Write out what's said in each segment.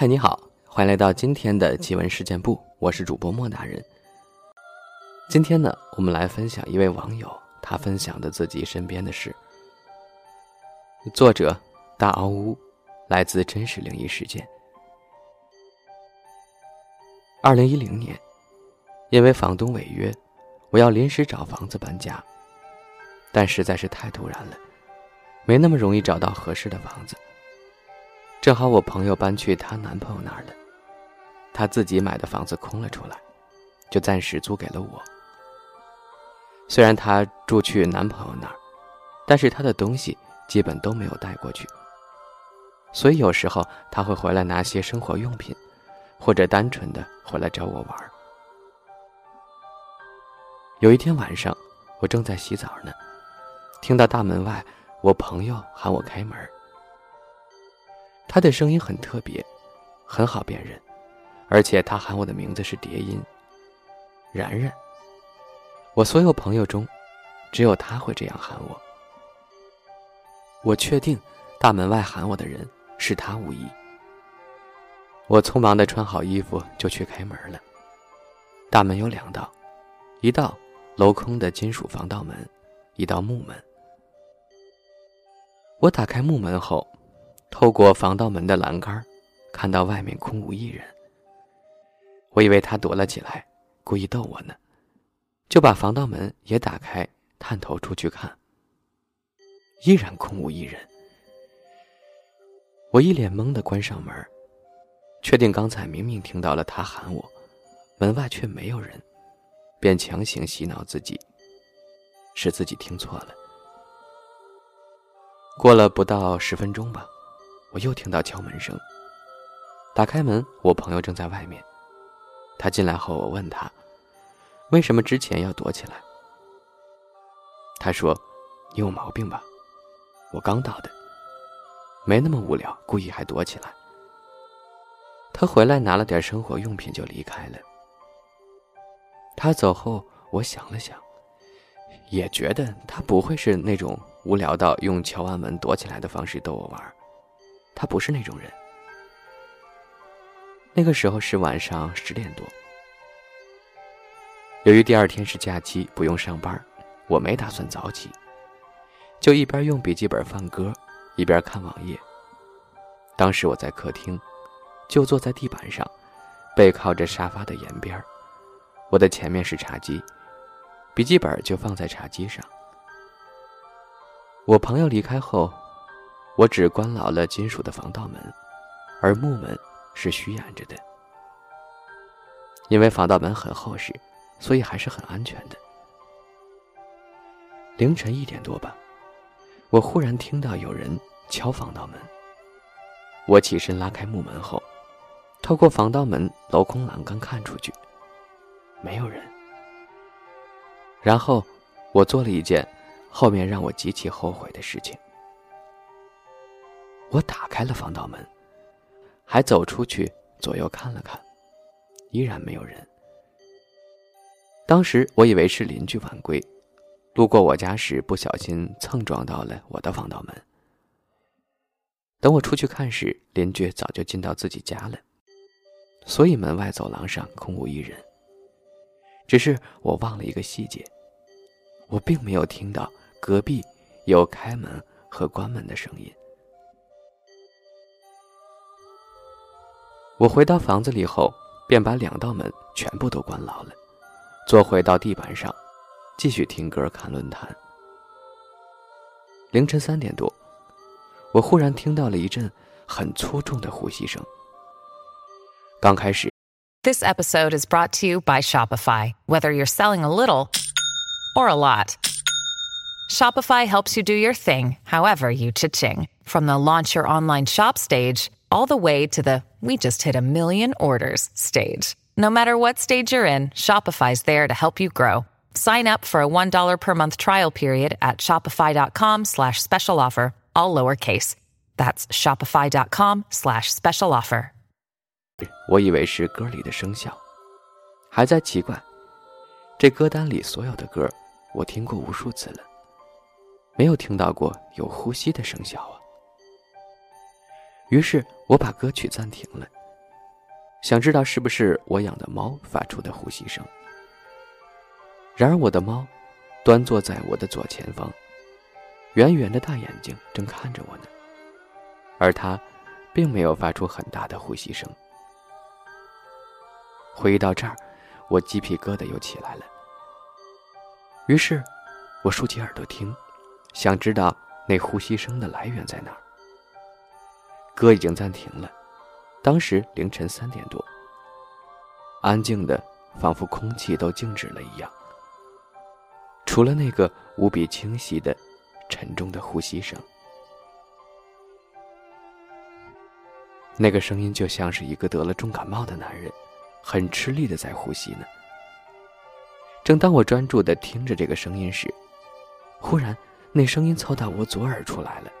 嗨，你好，欢迎来到今天的奇闻事件部，我是主播莫大人。今天呢，我们来分享一位网友他分享的自己身边的事。作者大凹屋，来自真实灵异事件。二零一零年，因为房东违约，我要临时找房子搬家，但实在是太突然了，没那么容易找到合适的房子。正好我朋友搬去她男朋友那儿了，她自己买的房子空了出来，就暂时租给了我。虽然她住去男朋友那儿，但是她的东西基本都没有带过去，所以有时候她会回来拿些生活用品，或者单纯的回来找我玩。有一天晚上，我正在洗澡呢，听到大门外我朋友喊我开门。他的声音很特别，很好辨认，而且他喊我的名字是叠音“然然”。我所有朋友中，只有他会这样喊我。我确定，大门外喊我的人是他无疑。我匆忙的穿好衣服就去开门了。大门有两道，一道镂空的金属防盗门，一道木门。我打开木门后。透过防盗门的栏杆，看到外面空无一人。我以为他躲了起来，故意逗我呢，就把防盗门也打开，探头出去看。依然空无一人。我一脸懵的关上门，确定刚才明明听到了他喊我，门外却没有人，便强行洗脑自己，是自己听错了。过了不到十分钟吧。我又听到敲门声。打开门，我朋友正在外面。他进来后，我问他：“为什么之前要躲起来？”他说：“你有毛病吧？我刚到的，没那么无聊，故意还躲起来。”他回来拿了点生活用品就离开了。他走后，我想了想，也觉得他不会是那种无聊到用敲完门躲起来的方式逗我玩。他不是那种人。那个时候是晚上十点多，由于第二天是假期，不用上班，我没打算早起，就一边用笔记本放歌，一边看网页。当时我在客厅，就坐在地板上，背靠着沙发的沿边我的前面是茶几，笔记本就放在茶几上。我朋友离开后。我只关牢了金属的防盗门，而木门是虚掩着的。因为防盗门很厚实，所以还是很安全的。凌晨一点多吧，我忽然听到有人敲防盗门。我起身拉开木门后，透过防盗门镂空栏杆看出去，没有人。然后，我做了一件后面让我极其后悔的事情。我打开了防盗门，还走出去左右看了看，依然没有人。当时我以为是邻居晚归，路过我家时不小心蹭撞到了我的防盗门。等我出去看时，邻居早就进到自己家了，所以门外走廊上空无一人。只是我忘了一个细节，我并没有听到隔壁有开门和关门的声音。我回到房子里后，便把两道门全部都关牢了，坐回到地板上，继续听歌看论坛。凌晨三点多，我忽然听到了一阵很粗重的呼吸声。刚开始。This episode is brought to you by Shopify. Whether you're selling a little or a lot, Shopify helps you do your thing, however you cha-ching. From the launch your online shop stage all the way to the we just hit a million orders stage. No matter what stage you're in, Shopify's there to help you grow. Sign up for a $1 per month trial period at shopify.com slash special offer, all lowercase. That's shopify.com slash special offer. 我以为是歌里的声效，还在奇怪，这歌单里所有的歌我听过无数次了，没有听到过有呼吸的声效啊。 于是我把歌曲暂停了，想知道是不是我养的猫发出的呼吸声。然而，我的猫端坐在我的左前方，圆圆的大眼睛正看着我呢，而它并没有发出很大的呼吸声。回忆到这儿，我鸡皮疙瘩又起来了。于是，我竖起耳朵听，想知道那呼吸声的来源在哪儿。歌已经暂停了，当时凌晨三点多，安静的仿佛空气都静止了一样。除了那个无比清晰的、沉重的呼吸声，那个声音就像是一个得了重感冒的男人，很吃力的在呼吸呢。正当我专注的听着这个声音时，忽然，那声音凑到我左耳出来了，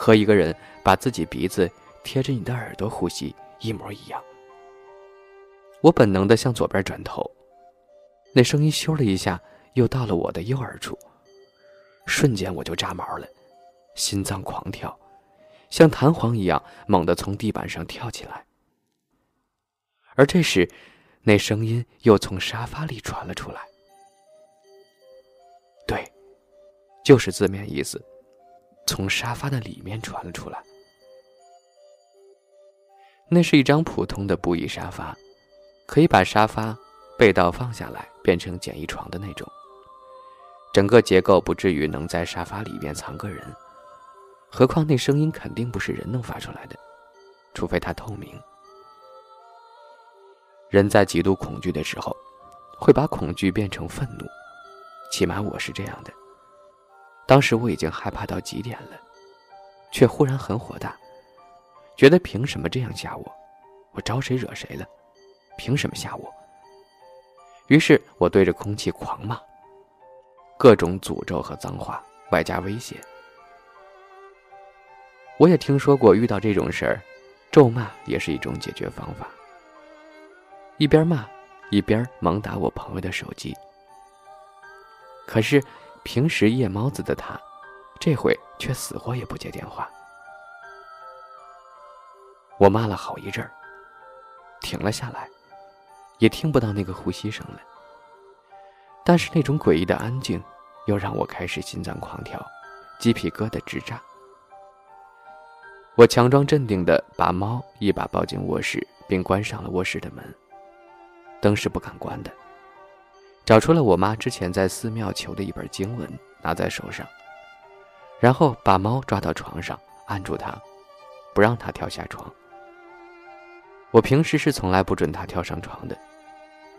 和一个人把自己鼻子贴着你的耳朵呼吸一模一样。我本能的向左边转头。那声音咻的一下又到了我的右耳处，瞬间我就炸毛了，心脏狂跳，像弹簧一样猛地从地板上跳起来。而这时，那声音又从沙发里传了出来。对，就是字面意思，从沙发的里面传了出来。那是一张普通的布艺沙发，可以把沙发。被盗放下来变成简易床的那种，整个结构不至于能在沙发里面藏个人，何况那声音肯定不是人能发出来的，除非它透明。人在极度恐惧的时候，会把恐惧变成愤怒，起码我是这样的。当时我已经害怕到极点了，却忽然很火大，觉得凭什么这样吓我？我招谁惹谁了？凭什么吓我？于是我对着空气狂骂，各种诅咒和脏话，外加威胁。我也听说过遇到这种事儿，咒骂也是一种解决方法。一边骂，一边猛打我朋友的手机。可是平时夜猫子的他，这回却死活也不接电话。我骂了好一阵儿，停了下来。也听不到那个呼吸声了，但是那种诡异的安静，又让我开始心脏狂跳，鸡皮疙瘩直炸。我强装镇定的把猫一把抱进卧室，并关上了卧室的门，灯是不敢关的。找出了我妈之前在寺庙求的一本经文，拿在手上，然后把猫抓到床上，按住它，不让它跳下床。我平时是从来不准它跳上床的。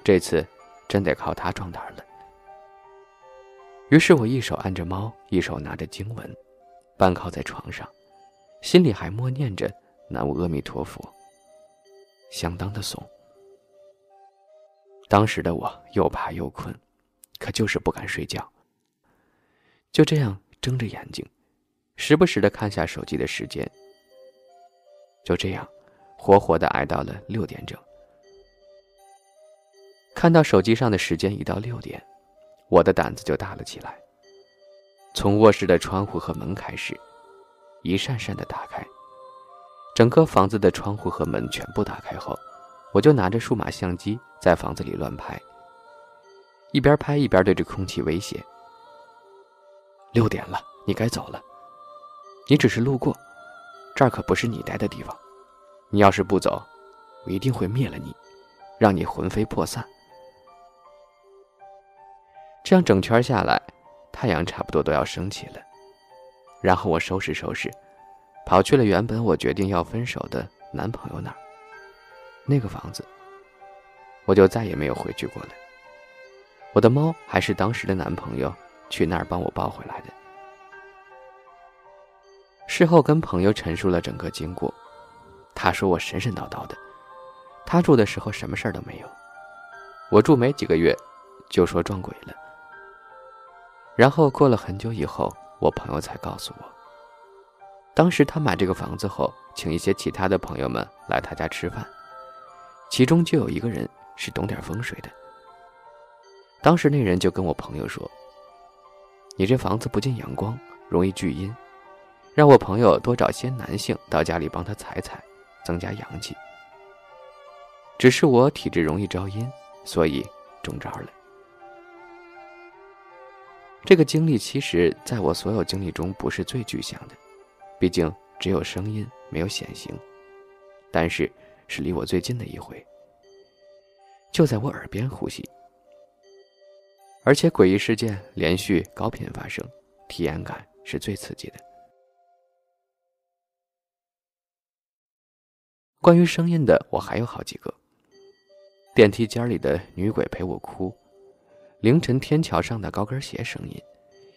这次，真得靠它壮胆了。于是我一手按着猫，一手拿着经文，半靠在床上，心里还默念着“南无阿弥陀佛”，相当的怂。当时的我又怕又困，可就是不敢睡觉。就这样睁着眼睛，时不时的看下手机的时间。就这样，活活的挨到了六点整。看到手机上的时间一到六点，我的胆子就大了起来。从卧室的窗户和门开始，一扇扇的打开，整个房子的窗户和门全部打开后，我就拿着数码相机在房子里乱拍，一边拍一边对着空气威胁：“六点了，你该走了。你只是路过，这儿可不是你待的地方。你要是不走，我一定会灭了你，让你魂飞魄散。”这样整圈下来，太阳差不多都要升起了。然后我收拾收拾，跑去了原本我决定要分手的男朋友那儿。那个房子，我就再也没有回去过了。我的猫还是当时的男朋友去那儿帮我抱回来的。事后跟朋友陈述了整个经过，他说我神神叨叨的。他住的时候什么事儿都没有，我住没几个月，就说撞鬼了。然后过了很久以后，我朋友才告诉我，当时他买这个房子后，请一些其他的朋友们来他家吃饭，其中就有一个人是懂点风水的。当时那人就跟我朋友说：“你这房子不进阳光，容易聚阴，让我朋友多找些男性到家里帮他踩踩，增加阳气。”只是我体质容易招阴，所以中招了。这个经历其实在我所有经历中不是最具象的，毕竟只有声音没有显形，但是是离我最近的一回，就在我耳边呼吸，而且诡异事件连续高频发生，体验感是最刺激的。关于声音的，我还有好几个：电梯间里的女鬼陪我哭。凌晨天桥上的高跟鞋声音，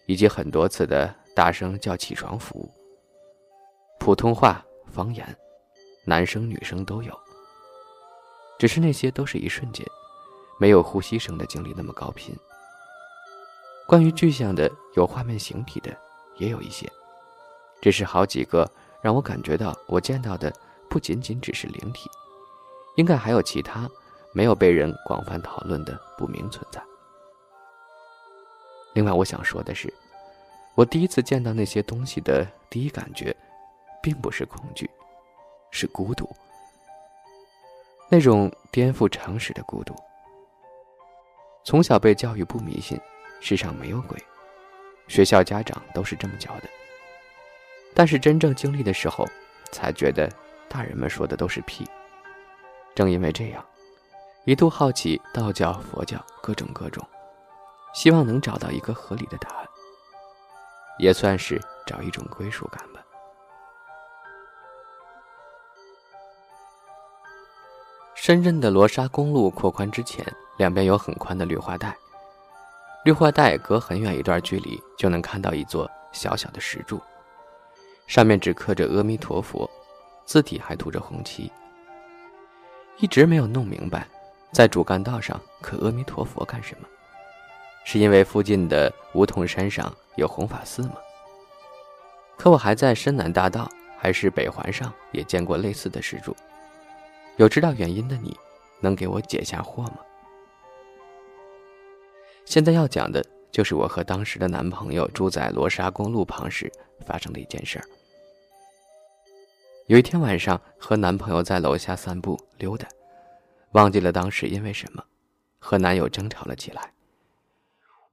以及很多次的大声叫起床服务。普通话、方言，男生女生都有。只是那些都是一瞬间，没有呼吸声的经历那么高频。关于具象的、有画面形体的，也有一些，只是好几个让我感觉到我见到的不仅仅只是灵体，应该还有其他没有被人广泛讨论的不明存在。另外，我想说的是，我第一次见到那些东西的第一感觉，并不是恐惧，是孤独。那种颠覆常识的孤独。从小被教育不迷信，世上没有鬼，学校家长都是这么教的。但是真正经历的时候，才觉得大人们说的都是屁。正因为这样，一度好奇道教、佛教各种各种。希望能找到一个合理的答案，也算是找一种归属感吧。深圳的罗沙公路扩宽之前，两边有很宽的绿化带，绿化带隔很远一段距离就能看到一座小小的石柱，上面只刻着阿弥陀佛，字体还涂着红漆。一直没有弄明白，在主干道上刻阿弥陀佛干什么。是因为附近的梧桐山上有弘法寺吗？可我还在深南大道还是北环上也见过类似的石柱。有知道原因的你，能给我解下惑吗？现在要讲的就是我和当时的男朋友住在罗沙公路旁时发生的一件事儿。有一天晚上和男朋友在楼下散步溜达，忘记了当时因为什么，和男友争吵了起来。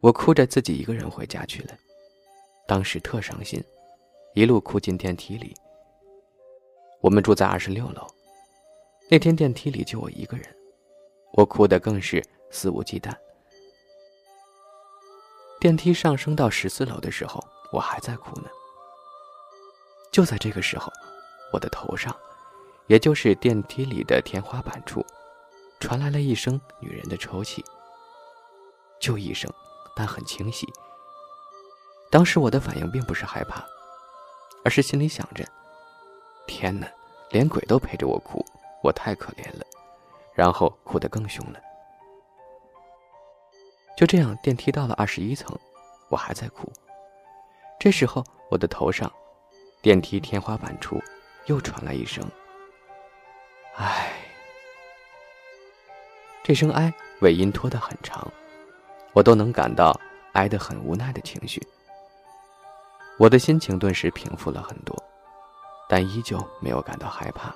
我哭着自己一个人回家去了，当时特伤心，一路哭进电梯里。我们住在二十六楼，那天电梯里就我一个人，我哭得更是肆无忌惮。电梯上升到十四楼的时候，我还在哭呢。就在这个时候，我的头上，也就是电梯里的天花板处，传来了一声女人的抽泣，就一声。但很清晰。当时我的反应并不是害怕，而是心里想着：“天哪，连鬼都陪着我哭，我太可怜了。”然后哭得更凶了。就这样，电梯到了二十一层，我还在哭。这时候，我的头上，电梯天花板处，又传来一声“唉”。这声“哀”尾音拖得很长。我都能感到哀得很无奈的情绪，我的心情顿时平复了很多，但依旧没有感到害怕。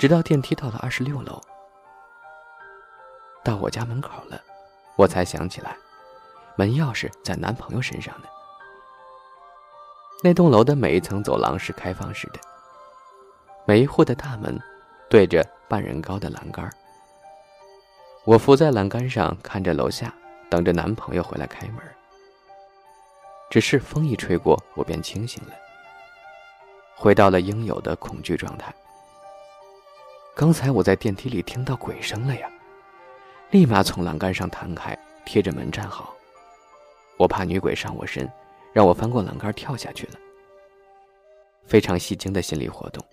直到电梯到了二十六楼，到我家门口了，我才想起来，门钥匙在男朋友身上呢。那栋楼的每一层走廊是开放式的，每一户的大门对着半人高的栏杆我伏在栏杆上，看着楼下，等着男朋友回来开门。只是风一吹过，我便清醒了，回到了应有的恐惧状态。刚才我在电梯里听到鬼声了呀，立马从栏杆上弹开，贴着门站好。我怕女鬼上我身，让我翻过栏杆跳下去了。非常戏精的心理活动。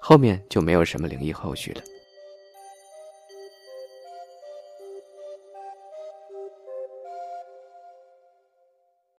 后面就没有什么灵异后续了。